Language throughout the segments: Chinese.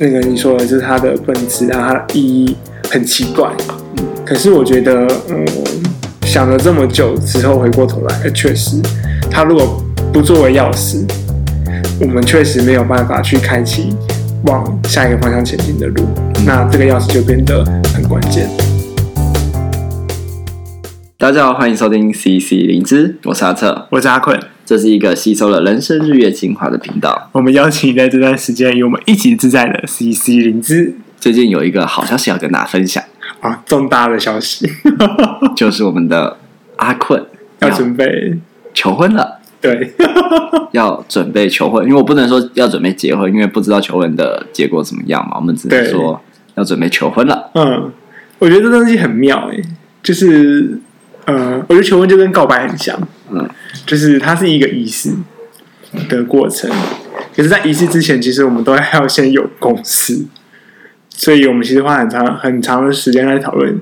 那个你说的就是它的本质啊，它的意义很奇怪。可是我觉得，嗯，想了这么久之后，回过头来，确实，它如果不作为钥匙，我们确实没有办法去开启往下一个方向前进的路。那这个钥匙就变得很关键。大家好，欢迎收听 CC 灵芝，我是阿策，我是阿坤。这是一个吸收了人生日月精华的频道。我们邀请在这段时间与我们一起自在的 CC 灵芝。最近有一个好消息要跟大家分享啊，重大的消息，就是我们的阿困 要准备求婚了。对，要准备求婚，因为我不能说要准备结婚，因为不知道求婚的结果怎么样嘛。我们只能说要准备求婚了。嗯，我觉得这东西很妙诶，就是。呃，我觉得求婚就跟告白很像，嗯，就是它是一个仪式的过程。可是，在仪式之前，其实我们都要先有共识，所以我们其实花很长很长的时间来讨论，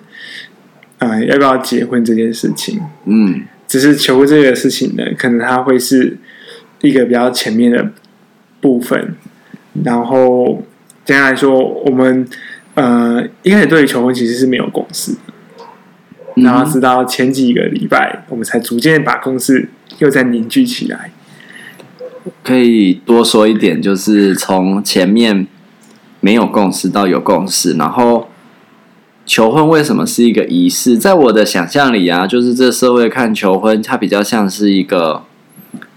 呃，要不要结婚这件事情。嗯，只是求婚这个事情呢，可能它会是一个比较前面的部分。然后，简单来说，我们呃一开始对于求婚其实是没有共识的。然后直到前几个礼拜，我们才逐渐把公司又再凝聚起来。可以多说一点，就是从前面没有共识到有共识，然后求婚为什么是一个仪式？在我的想象里啊，就是这社会看求婚，它比较像是一个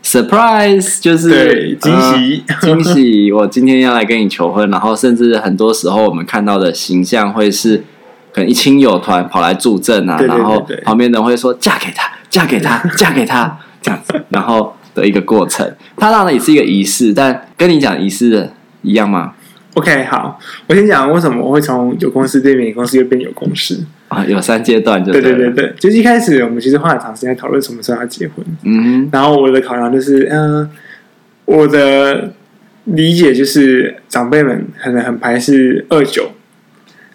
surprise，就是惊喜，呃，惊喜。我今天要来跟你求婚，然后甚至很多时候我们看到的形象会是。可能一亲友团跑来助阵啊，然后旁边人会说嫁给他，嫁给他，嫁给他这样子，然后的一个过程，它当然也是一个仪式，但跟你讲仪式的一样吗？OK，好，我先讲为什么我会从有公司这边有公司又变有公司。啊，有三阶段就对，对对对对，就是一开始我们其实花了长时间讨论什么时候要结婚，嗯，然后我的考量就是，嗯、呃，我的理解就是长辈们可能很排斥二九。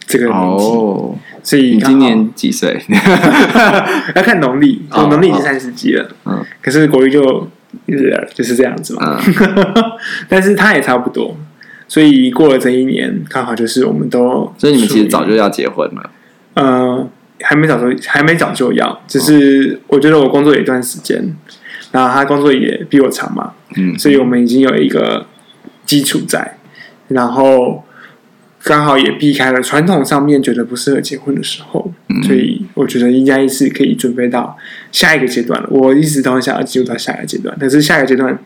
这个年纪，oh, 所以你今年几岁？要看农历，我农历已经三十几了。嗯，可是国历就就是就是这样子嘛。嗯、但是他也差不多，所以过了这一年，刚好就是我们都。所以你们其实早就要结婚了。嗯，还没早就还没早就要，只是我觉得我工作有一段时间，然后他工作也比我长嘛。嗯，所以我们已经有一个基础在，然后。刚好也避开了传统上面觉得不适合结婚的时候，嗯、所以我觉得应该是可以准备到下一个阶段了。我一直都很想要进入到下一个阶段，但是下一个阶段，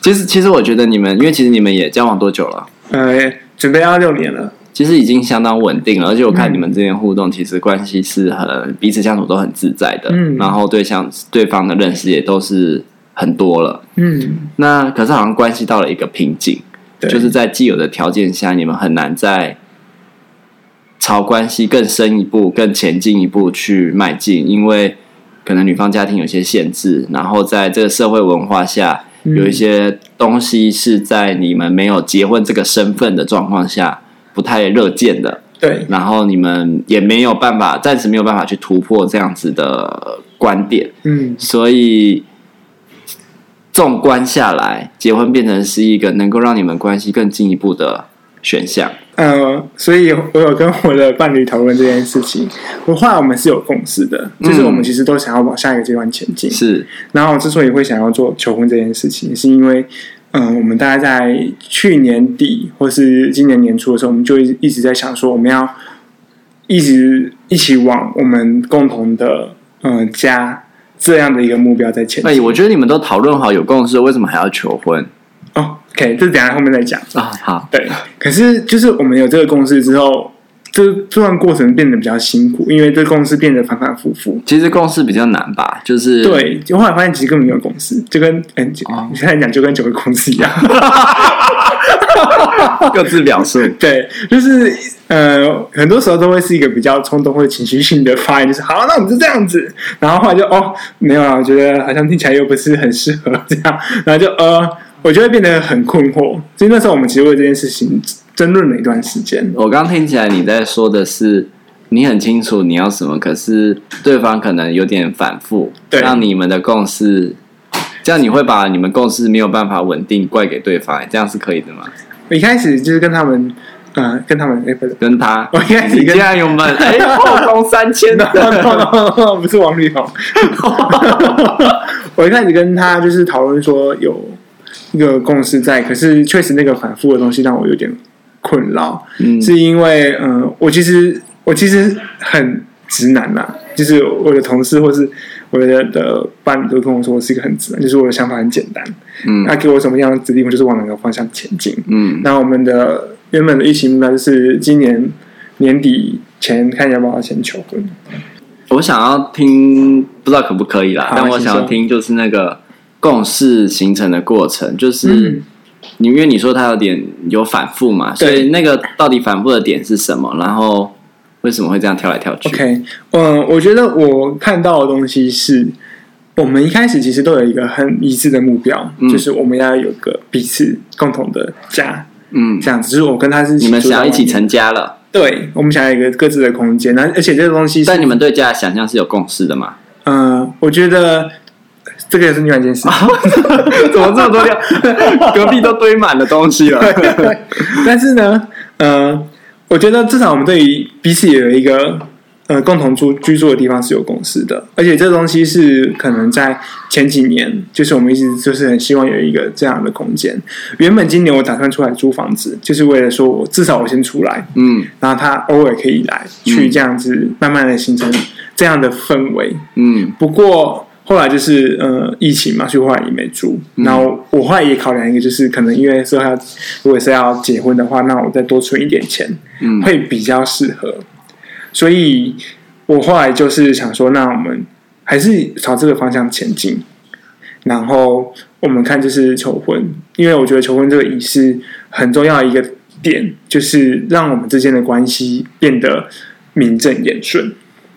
其实其实我觉得你们，因为其实你们也交往多久了？呃，准备要六年了，其实已经相当稳定了。而且我看你们之间互动，其实关系是很彼此相处都很自在的。嗯，然后对象对方的认识也都是很多了。嗯，那可是好像关系到了一个瓶颈。就是在既有的条件下，你们很难在朝关系更深一步、更前进一步去迈进，因为可能女方家庭有些限制，然后在这个社会文化下，有一些东西是在你们没有结婚这个身份的状况下不太乐见的。对，然后你们也没有办法，暂时没有办法去突破这样子的观点。嗯，所以。纵观下来，结婚变成是一个能够让你们关系更进一步的选项。嗯、呃，所以我有跟我的伴侣讨论这件事情。我后来我们是有共识的，就是我们其实都想要往下一个阶段前进。是，然后之所以会想要做求婚这件事情，是因为，嗯、呃，我们大概在去年底或是今年年初的时候，我们就一直在想说，我们要一直一起往我们共同的嗯、呃、家。这样的一个目标在前。哎，我觉得你们都讨论好有共识，为什么还要求婚？哦，OK，这等下后面再讲啊。好，对。可是就是我们有这个共识之后，这这段过程变得比较辛苦，因为这个共识变得反反复复。其实共识比较难吧？就是对，就后来发现其实根本没有共识，就跟嗯，哦、你现在讲就跟九个公司一样。各自表述，对，就是呃，很多时候都会是一个比较冲动或者情绪性的发言，就是好，那我们就这样子，然后后来就哦，没有啊，我觉得好像听起来又不是很适合这样，然后就呃，我就会变得很困惑。所以那时候我们其实为这件事情争论了一段时间。我刚听起来你在说的是，你很清楚你要什么，可是对方可能有点反复，对，让你们的共识，这样你会把你们共识没有办法稳定怪给对方，这样是可以的吗？一开始就是跟他们，嗯，跟他们哎，不是跟他，我一开始跟家友们哎，后宫三千的，不是王力宏。我一开始跟他就是讨论说有一个共识在，可是确实那个反复的东西让我有点困扰。嗯，是因为嗯，我其实我其实很直男呐，就是我的同事或是。我的的伴侣都跟我说，我是一个很直男，就是我的想法很简单。嗯，他给我什么样的指令，我就是往哪个方向前进。嗯，那我们的原本的疫情目标就是今年年底前看要不要先求婚。我想要听，不知道可不可以啦？但我想要听，就是那个共识形成的过程，就是你因为你说他有点有反复嘛，所以那个到底反复的点是什么？然后。为什么会这样跳来跳去？OK，嗯，我觉得我看到的东西是，我们一开始其实都有一个很一致的目标，嗯、就是我们要有个彼此共同的家，嗯，这样子。就是我跟他是你们想要一起成家了，对，我们想要一个各自的空间。那而且这个东西，但你们对家的想象是有共识的吗？嗯，我觉得这个也是另外一件事。怎么这么多料？隔壁都堆满了东西了。但是呢，嗯。我觉得至少我们对于彼此也有一个呃共同住居住的地方是有共识的，而且这东西是可能在前几年，就是我们一直就是很希望有一个这样的空间。原本今年我打算出来租房子，就是为了说我至少我先出来，嗯，然后他偶尔可以来去这样子慢慢的形成这样的氛围，嗯，不过。后来就是呃疫情嘛，所以后来也没住。然后我后来也考量一个，就是可能因为说要如果是要结婚的话，那我再多存一点钱，嗯，会比较适合。所以我后来就是想说，那我们还是朝这个方向前进。然后我们看就是求婚，因为我觉得求婚这个仪式很重要的一个点，就是让我们之间的关系变得名正言顺。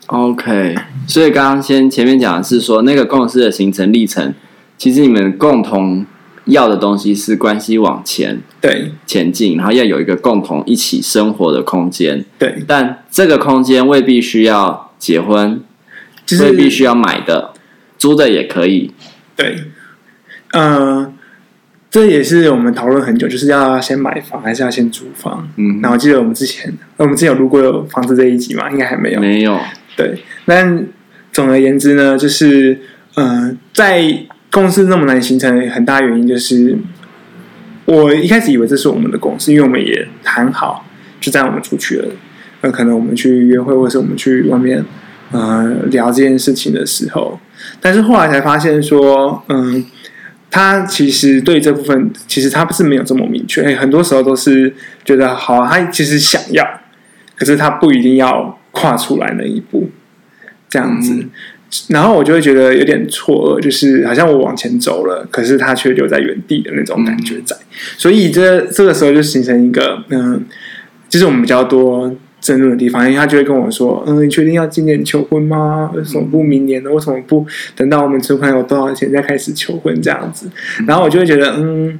OK，所以刚刚先前面讲的是说，那个共识的形成历程，其实你们共同要的东西是关系往前对前进，然后要有一个共同一起生活的空间。对，但这个空间未必需要结婚，就是、未必需要买的，租的也可以。对，嗯、呃，这也是我们讨论很久，就是要先买房还是要先租房？嗯，然后记得我们之前，我们之前有录过有房子这一集吗？应该还没有，没有。对，但总而言之呢，就是嗯、在公司那么难形成，很大原因就是我一开始以为这是我们的公司，因为我们也谈好，就带我们出去了。那可能我们去约会，或是我们去外面呃聊这件事情的时候，但是后来才发现说，嗯、他其实对这部分其实他不是没有这么明确，很多时候都是觉得好，他其实想要，可是他不一定要。跨出来那一步，这样子，嗯、然后我就会觉得有点错愕，就是好像我往前走了，可是他却留在原地的那种感觉在，嗯、所以这这个时候就形成一个，嗯，就是我们比较多争论的地方，因为他就会跟我说，嗯，你确定要今年求婚吗？为什么不明年呢？为什么不等到我们存款有多少钱再开始求婚？这样子，然后我就会觉得，嗯。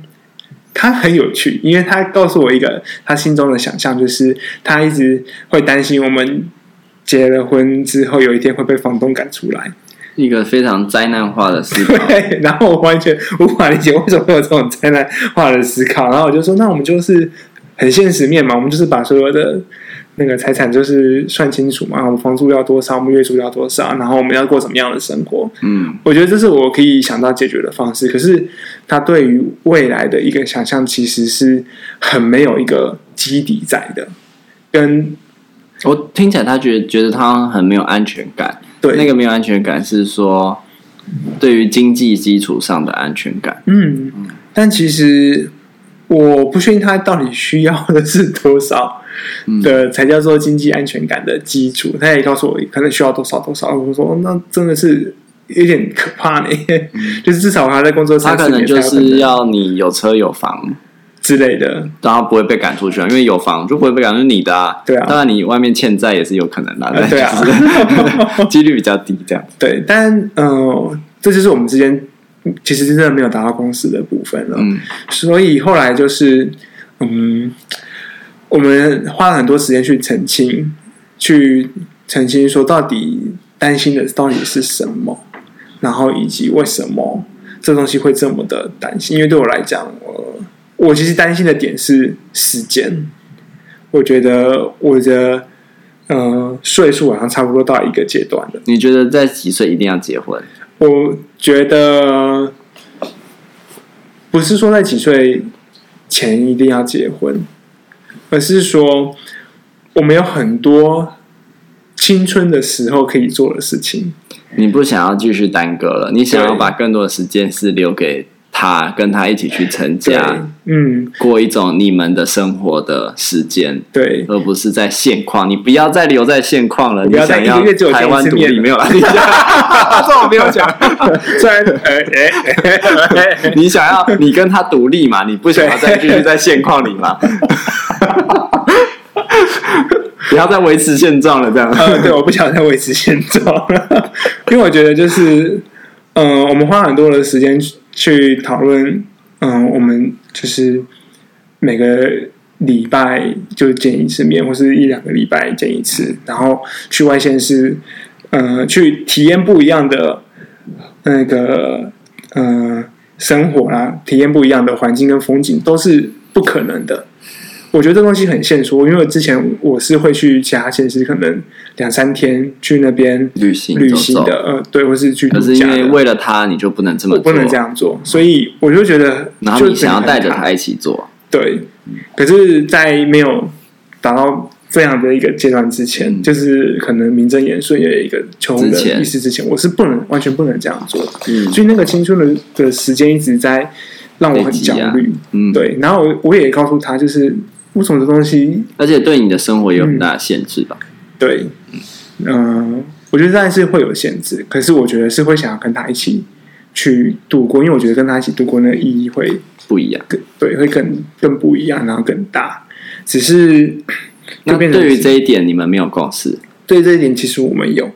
他很有趣，因为他告诉我一个他心中的想象，就是他一直会担心我们结了婚之后有一天会被房东赶出来，一个非常灾难化的思考。对，然后我完全无法理解为什么会有这种灾难化的思考，然后我就说，那我们就是很现实面嘛，我们就是把所有的。那个财产就是算清楚嘛，我们房租要多少，我们月租要多少，然后我们要过什么样的生活？嗯，我觉得这是我可以想到解决的方式。可是他对于未来的一个想象，其实是很没有一个基底在的。跟我听起来，他觉得觉得他很没有安全感。对，那个没有安全感是说对于经济基础上的安全感。嗯，但其实我不确定他到底需要的是多少。的才叫做经济安全感的基础。他也告诉我，可能需要多少多少。我说，那真的是有点可怕呢。嗯、就是至少他在工作他可能就是要你有车有房之类的，然后不会被赶出去啊，因为有房就不会被赶出去。你的、啊，对啊。当然，你外面欠债也是有可能的，啊 对啊，几率比较低。这样对，但嗯、呃，这就是我们之间其实真的没有达到共识的部分了。嗯，所以后来就是嗯。我们花了很多时间去澄清，去澄清说到底担心的到底是什么，然后以及为什么这东西会这么的担心。因为对我来讲，呃，我其实担心的点是时间。我觉得我的呃岁数好像差不多到一个阶段了。你觉得在几岁一定要结婚？我觉得不是说在几岁前一定要结婚，而是说我们有很多青春的时候可以做的事情。你不想要继续耽搁了，你想要把更多的时间是留给。他跟他一起去成家，嗯，过一种你们的生活的时间，对，而不是在现况。你不要再留在现况了，你要在一个月只有台湾独立没有了。这我没有讲，虽然，你想要你跟他独立嘛？你不想要再继续在现况里嘛？不要再维持现状了，这样。呃，对，我不想再维持现状了，因为我觉得就是，嗯，我们花很多的时间。去讨论，嗯，我们就是每个礼拜就见一次面，或是一两个礼拜见一次，然后去外县市，嗯，去体验不一样的那个，嗯，生活啦，体验不一样的环境跟风景，都是不可能的。我觉得这东西很现实，因为之前我是会去其他县市，可能两三天去那边旅行旅行的，呃，对，或是去。可是因为为了他，你就不能这么做，不能这样做，所以我就觉得，然后你想要带着他一起做，对。可是，在没有达到这样的一个阶段之前，嗯、就是可能名正言顺有一个求婚的意思之前，我是不能完全不能这样做的。嗯，所以那个青春的的时间一直在让我很焦虑。嗯，对。然后我我也告诉他，就是。不同的东西，而且对你的生活也有很大的限制吧？嗯、对，嗯、呃，我觉得当然是会有限制，可是我觉得是会想要跟他一起去度过，因为我觉得跟他一起度过那个意义会不一样，更对，会更更不一样，然后更大。只是那对于这一点，你们没有共识？对这一点，其实我们有。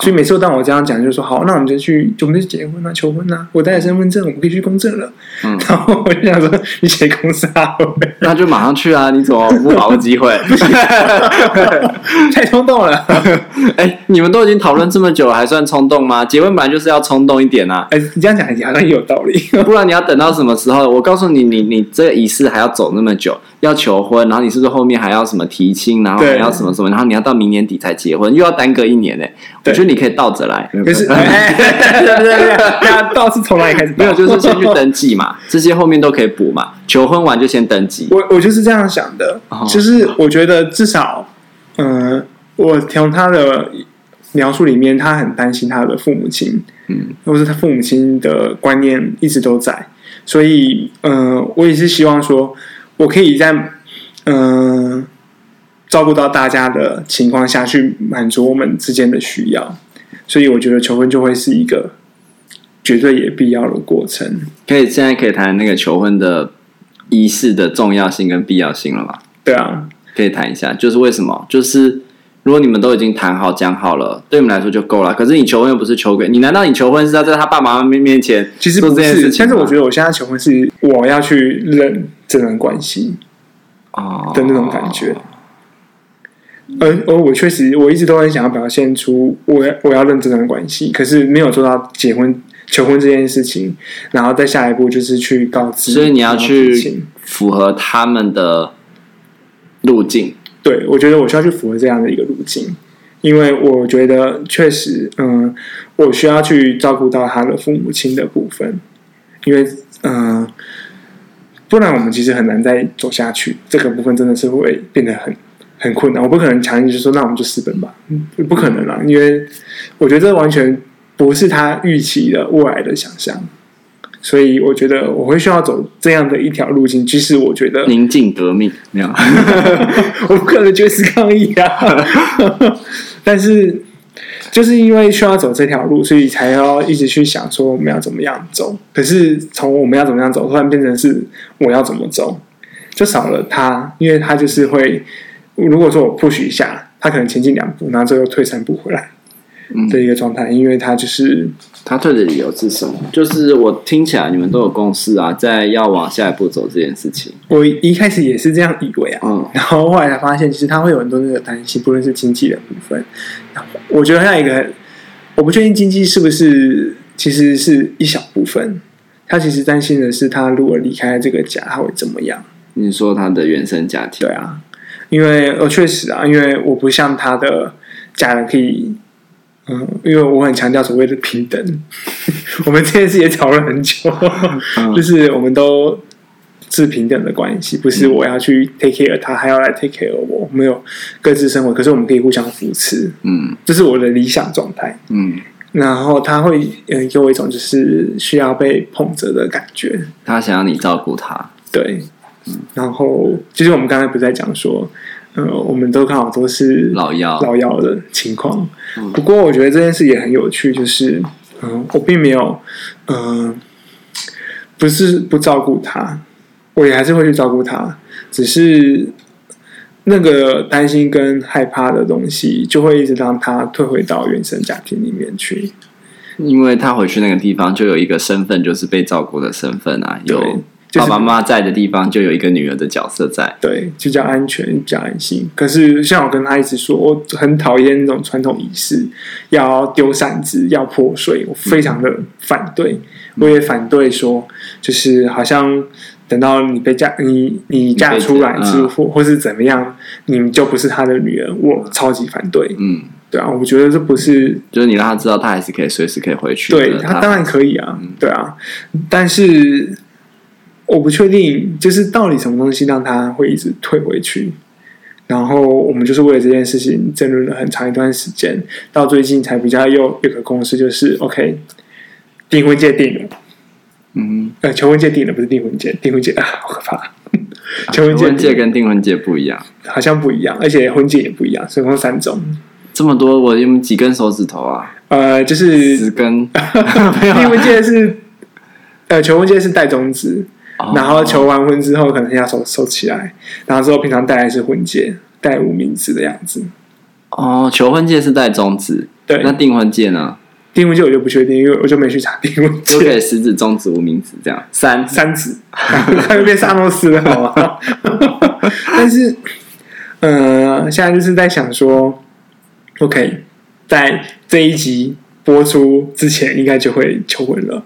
所以每次当我这样讲，就说好，那我们就去，就我们就结婚啊，求婚啊。我带着身份证，我们可以去公证了。嗯，然后我就想说，你写公司啊？那就马上去啊！你怎么不把握机会？太冲动了。哎、欸，你们都已经讨论这么久了，还算冲动吗？结婚本来就是要冲动一点啊。哎、欸，你这样讲好像也有道理。不然你要等到什么时候？我告诉你，你你这个仪式还要走那么久。要求婚，然后你是不是后面还要什么提亲，然后还要什么什么，然后你要到明年底才结婚，又要耽搁一年呢？我觉得你可以倒着来，可是，对 对对，那倒是从哪里开始？没有，就是先去登记嘛，这些后面都可以补嘛。求婚完就先登记。我我就是这样想的，就是我觉得至少，嗯，我从他的描述里面，他很担心他的父母亲，嗯，或是他父母亲的观念一直都在，所以，嗯，我也是希望说。我可以在嗯、呃、照顾到大家的情况下去满足我们之间的需要，所以我觉得求婚就会是一个绝对也必要的过程。可以现在可以谈那个求婚的仪式的重要性跟必要性了吧？对啊，可以谈一下，就是为什么？就是如果你们都已经谈好讲好了，对你们来说就够了。可是你求婚又不是求给你，难道你求婚是要在他爸爸妈妈面前？其实不是，但是我觉得我现在求婚是我要去认。这段关系啊的那种感觉，而而我确实我一直都很想要表现出我要我要认这段关系，可是没有做到结婚求婚这件事情，然后再下一步就是去告知，所以你要去符合他们的路径。对，我觉得我需要去符合这样的一个路径，因为我觉得确实，嗯，我需要去照顾到他的父母亲的部分，因为嗯。不然我们其实很难再走下去，这个部分真的是会变得很很困难。我不可能强硬就说，那我们就私奔吧，不可能啦，因为我觉得这完全不是他预期的未来的想象，所以我觉得我会需要走这样的一条路径。即使我觉得宁静革命没有，我不可能绝食抗议啊，但是。就是因为需要走这条路，所以才要一直去想说我们要怎么样走。可是从我们要怎么样走，突然变成是我要怎么走，就少了他，因为他就是会，如果说我 push 一下，他可能前进两步，然后最后退三步回来的一个状态，因为他就是。他退的理由是什么？就是我听起来你们都有共识啊，在要往下一步走这件事情。我一开始也是这样以为啊，嗯，然后后来才发现，其实他会有很多那个担心，不论是经济的部分。我觉得还有一个，我不确定经济是不是其实是一小部分。他其实担心的是，他如果离开这个家，他会怎么样？你说他的原生家庭？对啊。因为呃，确实啊，因为我不像他的家人可以，嗯，因为我很强调所谓的平等，我们这件事也讨论很久，嗯、就是我们都是平等的关系，不是我要去 take care 他，还要来 take care 我，没有各自生活，可是我们可以互相扶持，嗯，这是我的理想状态，嗯。然后他会嗯给我一种就是需要被捧着的感觉，他想要你照顾他，对，嗯，然后就是我们刚才不是在讲说，呃，我们都刚好都是老幺老幺的情况，嗯，不过我觉得这件事也很有趣，就是嗯，我并没有嗯，不是不照顾他，我也还是会去照顾他，只是。那个担心跟害怕的东西，就会一直让他退回到原生家庭里面去，因为他回去那个地方就有一个身份，就是被照顾的身份啊。有爸爸妈妈在的地方，就有一个女儿的角色在，对，就叫安全，叫安心。可是像我跟他一直说，我很讨厌那种传统仪式，要丢扇子，要泼水，我非常的反对。我也反对说，就是好像。等到你被嫁，你你嫁出来之后，或是怎么样，你就不是他的女儿。我超级反对。嗯，对啊，我觉得这不是，就是你让他知道，他还是可以随时可以回去。对，他当然可以啊，对啊。但是我不确定，就是到底什么东西让他会一直退回去。然后我们就是为了这件事情争论了很长一段时间，到最近才比较有有个共识，就是 OK，订婚界定了。嗯，呃，求婚界定了，不是订婚界，订婚界啊，好可怕！求婚戒，婚戒跟订婚戒不一样，好像不一样，而且婚戒也不一样，总共三种。这么多，我用几根手指头啊？呃，就是十根。订婚戒是，呃，求婚戒是戴中指，哦、然后求完婚之后，可能要收收起来，然后之后平常戴的是婚戒，戴无名指的样子。哦，求婚戒是戴中指，对，那订婚戒呢？订婚戒我就不确定，因为我就没去查订婚戒。就可以食指、中指、无名指这样，三三指，他又变萨诺斯了，好吗？但是，呃，现在就是在想说，OK，在这一集播出之前，应该就会求婚了。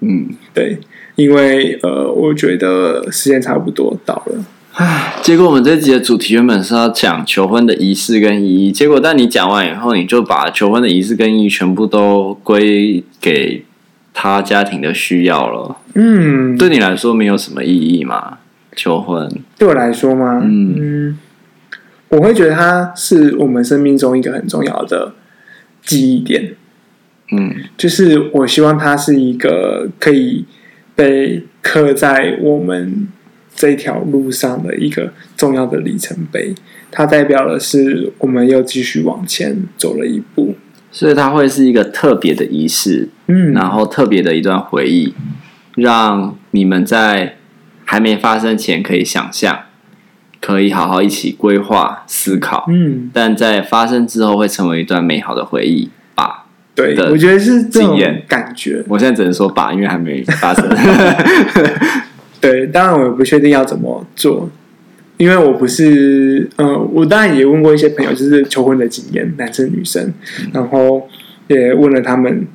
嗯，对，因为呃，我觉得时间差不多到了。唉，结果我们这集的主题原本是要讲求婚的仪式跟意义，结果但你讲完以后，你就把求婚的仪式跟意义全部都归给他家庭的需要了。嗯，对你来说没有什么意义吗？求婚对我来说吗？嗯，嗯，我会觉得它是我们生命中一个很重要的记忆点。嗯，就是我希望它是一个可以被刻在我们。这条路上的一个重要的里程碑，它代表的是我们又继续往前走了一步，所以它会是一个特别的仪式，嗯，然后特别的一段回忆，让你们在还没发生前可以想象，可以好好一起规划思考，嗯，但在发生之后会成为一段美好的回忆吧？对，我觉得是这种感觉。我现在只能说吧，因为还没发生。对，当然我也不确定要怎么做，因为我不是，嗯、呃，我当然也问过一些朋友，就是求婚的经验，男生女生，然后也问了他们，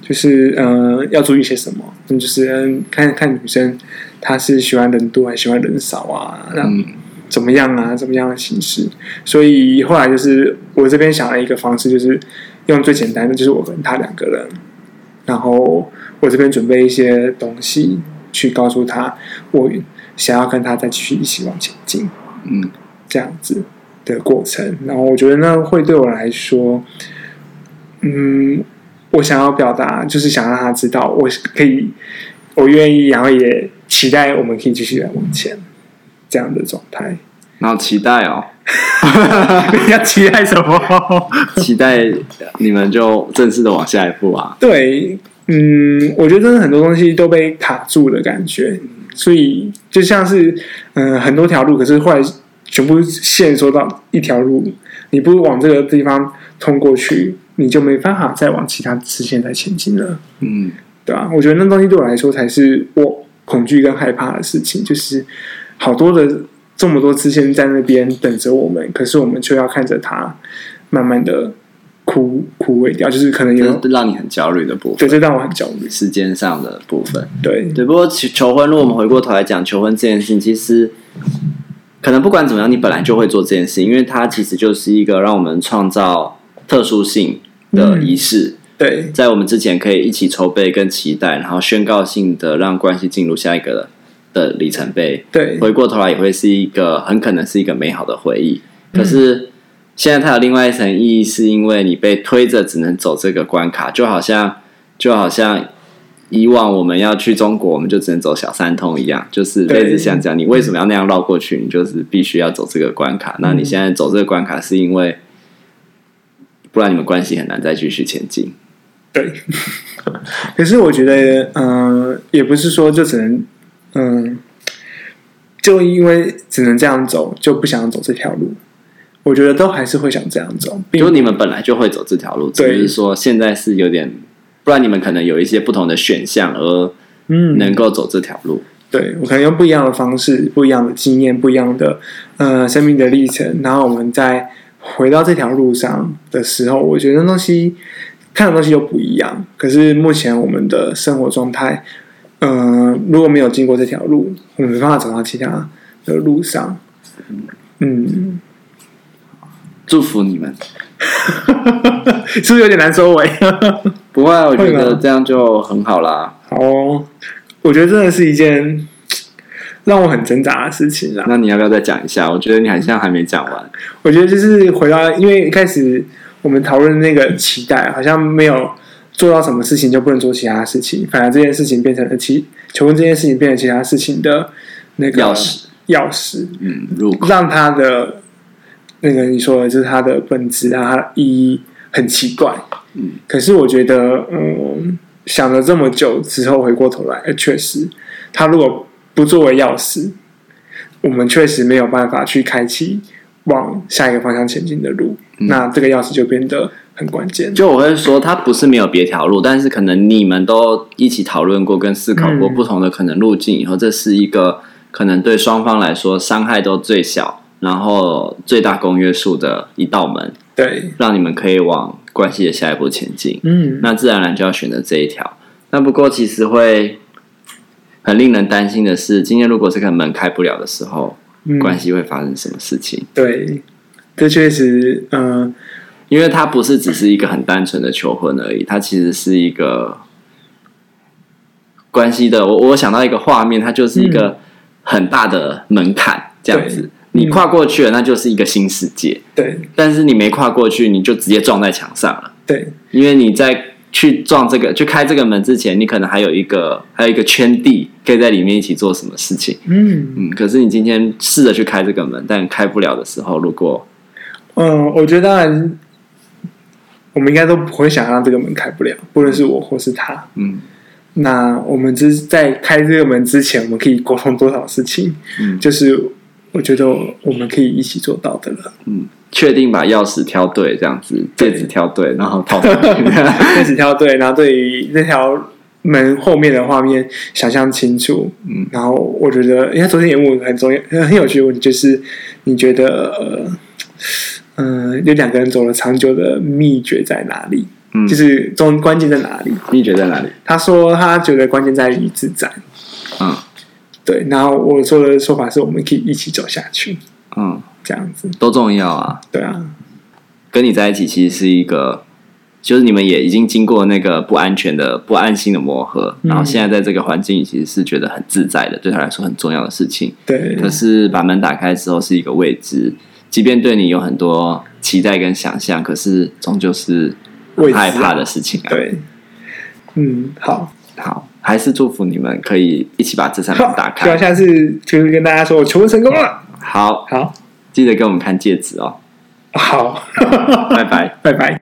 就是嗯、呃，要注意些什么，就是看看女生她是喜欢人多还是喜欢人少啊，那怎么样啊，怎么样的形式，所以后来就是我这边想了一个方式，就是用最简单的，就是我跟他两个人，然后我这边准备一些东西。去告诉他，我想要跟他再继续一起往前进，嗯，这样子的过程。然后我觉得那会对我来说，嗯，我想要表达就是想让他知道，我可以，我愿意，然后也期待我们可以继续来往前，这样的状态。然后期待哦，你要期待什么？期待你们就正式的往下一步啊？对。嗯，我觉得真的很多东西都被卡住的感觉，所以就像是嗯很多条路，可是后来全部线缩到一条路，你不往这个地方通过去，你就没办法再往其他支线再前进了。嗯，对啊？我觉得那东西对我来说才是我恐惧跟害怕的事情，就是好多的这么多支线在那边等着我们，可是我们却要看着它慢慢的。枯枯萎掉，就是可能有让你很焦虑的部分。对，这让我很焦虑。时间上的部分，对对。不过求求婚，如果我们回过头来讲求婚这件事情，其实可能不管怎么样，你本来就会做这件事，因为它其实就是一个让我们创造特殊性的仪式。嗯、对，在我们之前可以一起筹备跟期待，然后宣告性的让关系进入下一个的里程碑。对，回过头来也会是一个很可能是一个美好的回忆。可是现在它有另外一层意义，是因为你被推着只能走这个关卡，就好像就好像。以往我们要去中国，我们就只能走小三通一样，就是类似像这样。你为什么要那样绕过去？你就是必须要走这个关卡。那你现在走这个关卡，是因为不然你们关系很难再继续前进。对。可是我觉得，嗯、呃，也不是说就只能，嗯、呃，就因为只能这样走，就不想走这条路。我觉得都还是会想这样走。就你们本来就会走这条路，只是说现在是有点。不然你们可能有一些不同的选项，而嗯，能够走这条路。嗯、对，我可能用不一样的方式、不一样的经验、不一样的呃生命的历程，然后我们再回到这条路上的时候，我觉得东西看的东西又不一样。可是目前我们的生活状态，嗯、呃，如果没有经过这条路，我们没办法走到其他的路上。嗯，祝福你们。是不是有点难收尾？不会，我觉得这样就很好啦。好哦，我觉得真的是一件让我很挣扎的事情啦。那你要不要再讲一下？我觉得你好像还没讲完。我觉得就是回到，因为一开始我们讨论那个期待，好像没有做到什么事情就不能做其他事情，反而这件事情变成了其求婚这件事情变成其他事情的那个钥匙。钥匙，嗯，让他的。那个你说的就是他的本质啊，他的意义很奇怪。嗯，可是我觉得，嗯，想了这么久之后，回过头来，确实，他如果不作为钥匙，我们确实没有办法去开启往下一个方向前进的路。嗯，那这个钥匙就变得很关键。就我会说，他不是没有别条路，但是可能你们都一起讨论过跟思考过不同的可能路径以后，这是一个可能对双方来说伤害都最小。然后最大公约数的一道门，对，让你们可以往关系的下一步前进。嗯，那自然而然就要选择这一条。那不过其实会很令人担心的是，今天如果这个门开不了的时候，嗯、关系会发生什么事情？对，这确实，嗯、呃，因为它不是只是一个很单纯的求婚而已，它其实是一个关系的。我我想到一个画面，它就是一个很大的门槛，嗯、这样子。你跨过去了，那就是一个新世界。对，但是你没跨过去，你就直接撞在墙上了。对，因为你在去撞这个、去开这个门之前，你可能还有一个还有一个圈地，可以在里面一起做什么事情。嗯嗯。可是你今天试着去开这个门，但开不了的时候，如果嗯，我觉得当然，我们应该都不会想让这个门开不了，不论是我或是他。嗯。那我们只是在开这个门之前，我们可以沟通多少事情？嗯，就是。我觉得我们可以一起做到的了。嗯，确定把钥匙挑对，这样子戒指挑对，然后套上去。戒指挑对，然后对于那条门后面的画面想象清楚。嗯，然后我觉得，因为昨天也问很重要、很有趣的问题，就是你觉得，呃，嗯、呃，有两个人走了长久的秘诀在哪里？嗯，就是中关键在哪里？秘诀在哪里？他说他觉得关键在于自在。嗯。对，然后我说的说法是，我们可以一起走下去。嗯，这样子都重要啊。对啊，跟你在一起其实是一个，就是你们也已经经过那个不安全的、不安心的磨合，嗯、然后现在在这个环境里其实是觉得很自在的，对他来说很重要的事情。对，可是把门打开之后是一个未知，即便对你有很多期待跟想象，可是终究是害怕的事情啊。对，嗯，好，好。还是祝福你们可以一起把这扇门打开。好，下次就是跟大家说我求婚成功了。好，好，记得给我们看戒指哦。好，拜拜，拜拜。